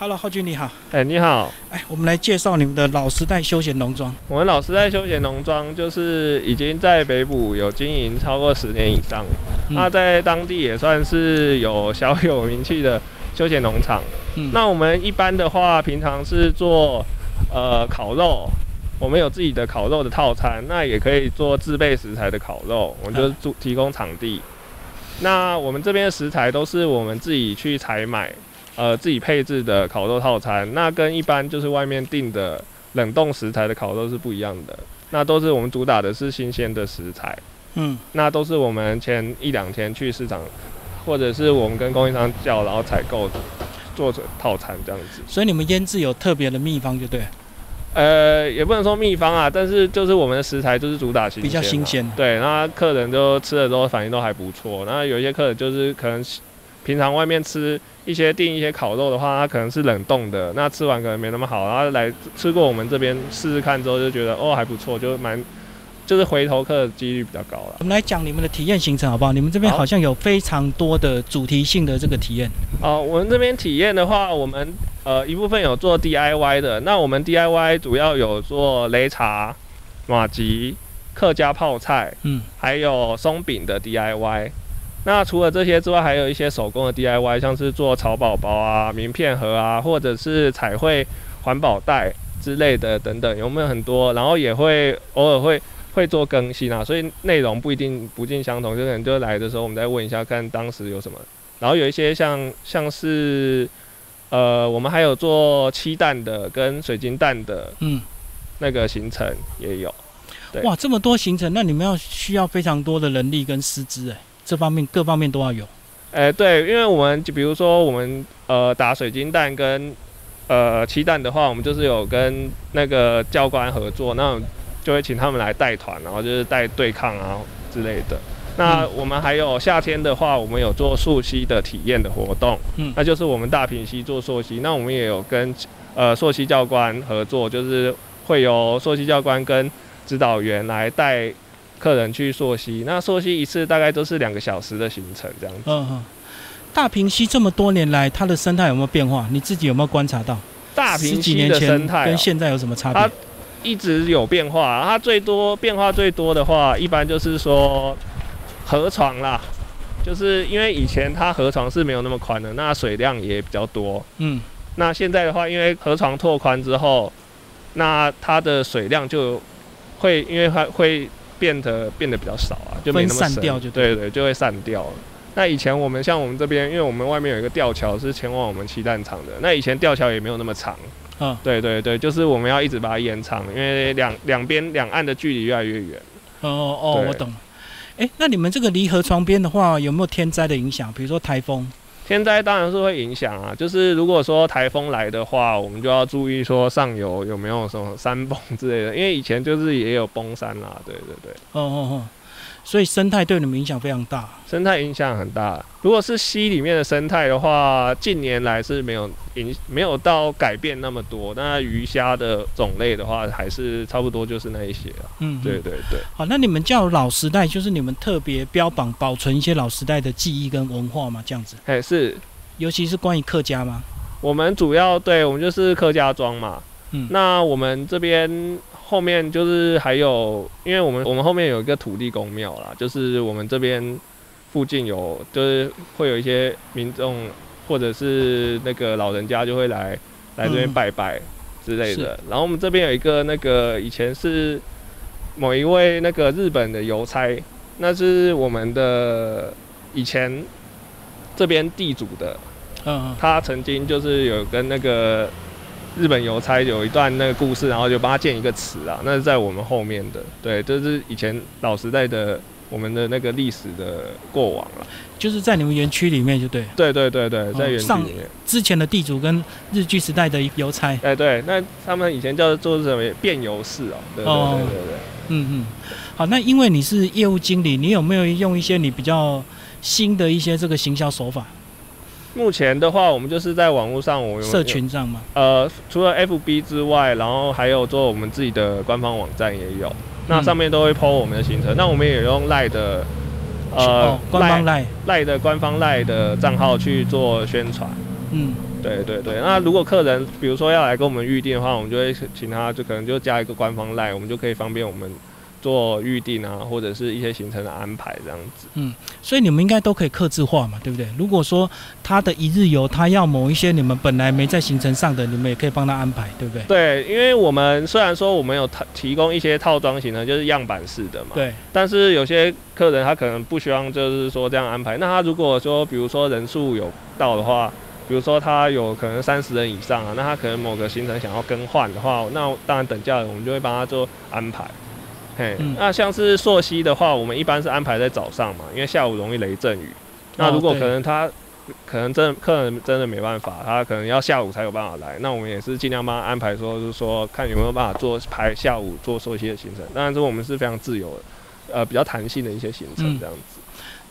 Hello，浩君你好。哎，你好。哎，我们来介绍你们的老时代休闲农庄。我们老时代休闲农庄就是已经在北部有经营超过十年以上，那在当地也算是有小有名气的休闲农场。嗯，那我们一般的话，平常是做呃烤肉，我们有自己的烤肉的套餐，那也可以做自备食材的烤肉，我们就提提供场地。那我们这边的食材都是我们自己去采买。呃，自己配置的烤肉套餐，那跟一般就是外面订的冷冻食材的烤肉是不一样的。那都是我们主打的是新鲜的食材，嗯，那都是我们前一两天去市场，或者是我们跟供应商叫，然后采购做成套餐这样子。所以你们腌制有特别的秘方，就对。呃，也不能说秘方啊，但是就是我们的食材就是主打新鲜，比较新鲜。对，那客人都吃了之后反应都还不错。那有一些客人就是可能。平常外面吃一些订一些烤肉的话，它可能是冷冻的，那吃完可能没那么好。然后来吃过我们这边试试看之后，就觉得哦还不错，就蛮就是回头客的几率比较高了。我们来讲你们的体验行程好不好？你们这边好像有非常多的主题性的这个体验。哦，我们这边体验的话，我们呃一部分有做 DIY 的，那我们 DIY 主要有做擂茶、马吉、客家泡菜，嗯，还有松饼的 DIY。那除了这些之外，还有一些手工的 DIY，像是做草宝宝啊、名片盒啊，或者是彩绘环保袋之类的等等，有没有很多？然后也会偶尔会会做更新啊，所以内容不一定不尽相同，就可能就来的时候我们再问一下，看当时有什么。然后有一些像像是呃，我们还有做漆蛋的跟水晶蛋的，嗯，那个行程也有。哇，这么多行程，那你们要需要非常多的人力跟师资哎。这方面各方面都要有，哎，对，因为我们就比如说我们呃打水晶弹跟呃漆弹的话，我们就是有跟那个教官合作，那就会请他们来带团，然后就是带对抗啊之类的。那我们还有夏天的话，我们有做溯溪的体验的活动，嗯，那就是我们大平溪做溯溪，那我们也有跟呃溯溪教官合作，就是会有溯溪教官跟指导员来带。客人去溯溪，那溯溪一次大概都是两个小时的行程，这样子。嗯嗯。大平溪这么多年来，它的生态有没有变化？你自己有没有观察到？大平溪的生态跟现在有什么差别？它一直有变化。它最多变化最多的话，一般就是说河床啦，就是因为以前它河床是没有那么宽的，那水量也比较多。嗯。那现在的话，因为河床拓宽之后，那它的水量就会，因为它会。变得变得比较少啊，就没那么散掉，就对对，就会散掉了。那以前我们像我们这边，因为我们外面有一个吊桥是前往我们七蛋厂的，那以前吊桥也没有那么长，嗯，对对对，就是我们要一直把它延长，因为两两边两岸的距离越来越远。哦哦，我懂了。哎，那你们这个离河床边的话，有没有天灾的影响？比如说台风？天灾当然是会影响啊，就是如果说台风来的话，我们就要注意说上游有没有什么山崩之类的，因为以前就是也有崩山啊，对对对。哦哦哦。所以生态对你们影响非常大，生态影响很大。如果是溪里面的生态的话，近年来是没有影，没有到改变那么多。那鱼虾的种类的话，还是差不多就是那一些啊。嗯，对对对。好，那你们叫老时代，就是你们特别标榜保存一些老时代的记忆跟文化嘛？这样子。哎，是，尤其是关于客家吗？我们主要对我们就是客家庄嘛。嗯，那我们这边。后面就是还有，因为我们我们后面有一个土地公庙啦，就是我们这边附近有，就是会有一些民众或者是那个老人家就会来来这边拜拜之类的。然后我们这边有一个那个以前是某一位那个日本的邮差，那是我们的以前这边地主的，嗯，他曾经就是有跟那个。日本邮差有一段那个故事，然后就帮他建一个词啊，那是在我们后面的，对，这是以前老时代的我们的那个历史的过往了，就是在你们园区里面就对，对对对对，在园区里面，之前的地主跟日据时代的邮差，哎对，那他们以前叫做什么变邮式哦，对对对对对，嗯嗯，好，那因为你是业务经理，你有没有用一些你比较新的一些这个行销手法？目前的话，我们就是在网络上，我们社群上吗？呃，除了 FB 之外，然后还有做我们自己的官方网站也有，那上面都会 po 我们的行程。那我们也用赖的，呃，官方赖赖的官方赖的账号去做宣传。嗯，对对对，那如果客人比如说要来跟我们预定的话，我们就会请他就可能就加一个官方 line，我们就可以方便我们。做预定啊，或者是一些行程的安排这样子。嗯，所以你们应该都可以克制化嘛，对不对？如果说他的一日游，他要某一些你们本来没在行程上的，你们也可以帮他安排，对不对？对，因为我们虽然说我们有提提供一些套装型的，就是样板式的嘛。对。但是有些客人他可能不希望就是说这样安排。那他如果说比如说人数有到的话，比如说他有可能三十人以上啊，那他可能某个行程想要更换的话，那当然等价我们就会帮他做安排。嘿，那像是朔溪的话，我们一般是安排在早上嘛，因为下午容易雷阵雨。那如果可能他可能真客人真的没办法，他可能要下午才有办法来，那我们也是尽量帮他安排，说就是说看有没有办法做排下午做朔溪的行程。当然说我们是非常自由的，呃，比较弹性的一些行程这样子。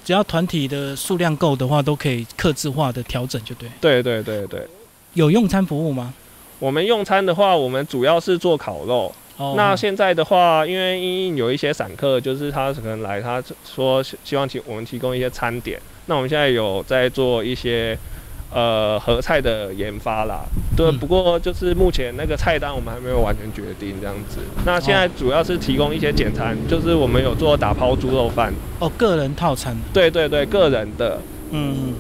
只要团体的数量够的话，都可以克制化的调整，就对。对对对对。有用餐服务吗？我们用餐的话，我们主要是做烤肉。那现在的话，因为因有一些散客，就是他可能来，他说希望提我们提供一些餐点。那我们现在有在做一些呃合菜的研发啦。对，不过就是目前那个菜单我们还没有完全决定这样子。那现在主要是提供一些简餐，就是我们有做打抛猪肉饭。哦，个人套餐。对对对，个人的。嗯。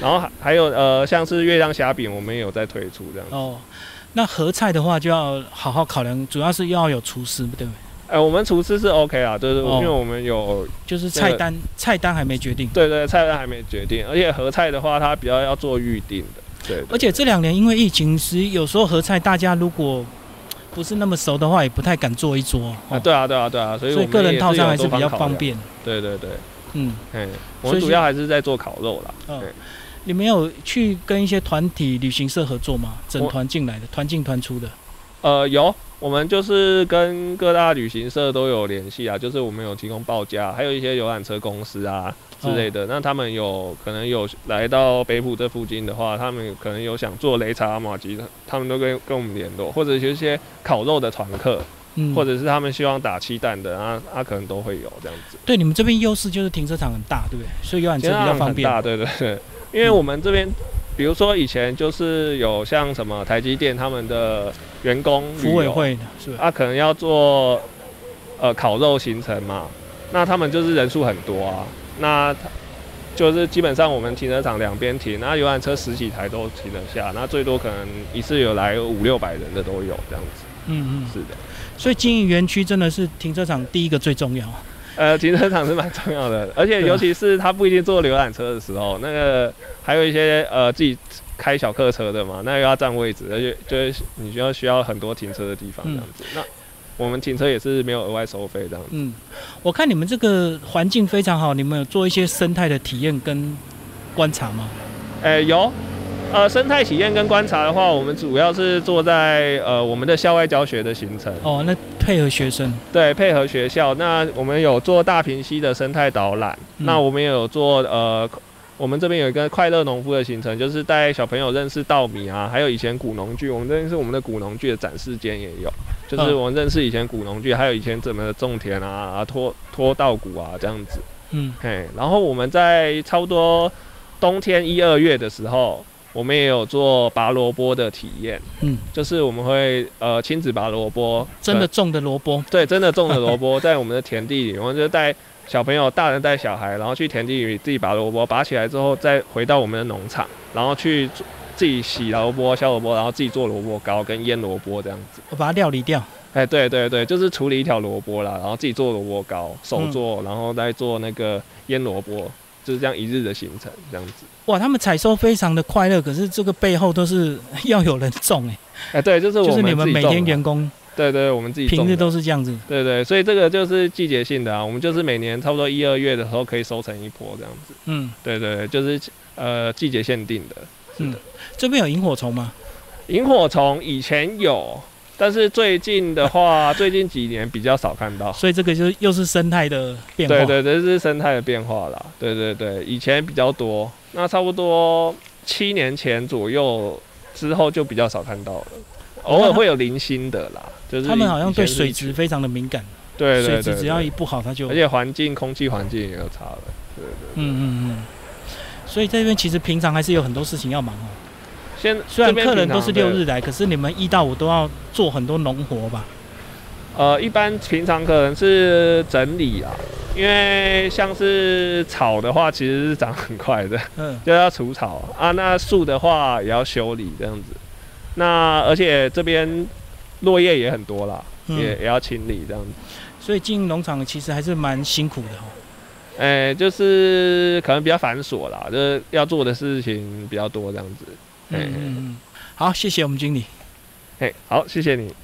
然后还还有呃，像是月亮虾饼，我们也有在推出这样子。哦。那合菜的话就要好好考量，主要是要有厨师，对不对？哎，我们厨师是 OK 啊，就是，因为我们有就是菜单，菜单还没决定。对对，菜单还没决定，而且合菜的话，它比较要做预定的。对。而且这两年因为疫情，其实有时候合菜大家如果不是那么熟的话，也不太敢做一桌。啊，对啊，对啊，对啊，所以所以个人套餐还是比较方便。对对对，嗯，哎，我们主要还是在做烤肉啦。嗯。你没有去跟一些团体旅行社合作吗？整团进来的，团进团出的。呃，有，我们就是跟各大旅行社都有联系啊，就是我们有提供报价，还有一些游览车公司啊之类的。那他们有可能有来到北浦这附近的话，他们可能有想做雷茶马吉的，他们都跟跟我们联络，或者有一些烤肉的团客，或者是他们希望打气蛋的啊，啊，可能都会有这样子。对，你们这边优势就是停车场很大，对不对？所以游览车比较方便。大，对对对。因为我们这边，比如说以前就是有像什么台积电他们的员工服委会的，是啊，可能要做呃烤肉行程嘛，那他们就是人数很多啊，那就是基本上我们停车场两边停，那游览车十几台都停得下，那最多可能一次有来五六百人的都有这样子。嗯嗯，是的。所以经营园区真的是停车场第一个最重要。呃，停车场是蛮重要的，而且尤其是他不一定坐浏览车的时候，那个还有一些呃自己开小客车的嘛，那又要占位置，而且就是你需要需要很多停车的地方这样子。那我们停车也是没有额外收费这样子。嗯，我看你们这个环境非常好，你们有做一些生态的体验跟观察吗？哎，有。呃，生态体验跟观察的话，我们主要是做在呃我们的校外教学的行程。哦，那配合学生？对，配合学校。那我们有做大平溪的生态导览。那我们也有做呃，我们这边有一个快乐农夫的行程，就是带小朋友认识稻米啊，还有以前古农具。我们这边是我们的古农具的展示间也有，就是我们认识以前古农具，还有以前怎么种田啊啊拖拖稻谷啊这样子。嗯，嘿，然后我们在差不多冬天一二月的时候。我们也有做拔萝卜的体验，嗯，就是我们会呃亲自拔萝卜，真的种的萝卜，对，真的种的萝卜，在我们的田地里，我们就带小朋友、大人带小孩，然后去田地里自己拔萝卜，拔起来之后再回到我们的农场，然后去自己洗萝卜、削萝卜，然后自己做萝卜糕跟腌萝卜这样子，我 把它料理掉。哎，对对对，就是处理一条萝卜啦，然后自己做萝卜糕，手做，然后再做那个腌萝卜。就是这样一日的行程，这样子。哇，他们采收非常的快乐，可是这个背后都是 要有人种哎。哎，对，就是就是你们每天员工。对对，我们自己。平日都是这样子。对对，所以这个就是季节性的啊，我们就是每年差不多一二月的时候可以收成一波这样子。嗯，对对，就是呃季节限定的。是的。这边有萤火虫吗？萤火虫以前有。但是最近的话，最近几年比较少看到，所以这个就是又是生态的变化。对对，这是生态的变化啦。对对对，以前比较多，那差不多七年前左右之后就比较少看到了，偶尔会有零星的啦。就是他们好像对水质非常的敏感。对对对，水质只要一不好，它就而且环境、空气环境也有差了。对对。嗯嗯嗯。所以这边其实平常还是有很多事情要忙哦。现虽然客人都是六日来，可是你们一到五都要做很多农活吧？呃，一般平常可能是整理啊，因为像是草的话，其实是长很快的，嗯，就要除草啊。那树的话也要修理这样子。那而且这边落叶也很多啦，也也要清理这样子。所以经营农场其实还是蛮辛苦的哦。哎，就是可能比较繁琐啦，就是要做的事情比较多这样子。嗯嗯嗯。好，谢谢我们经理。哎，好，谢谢你。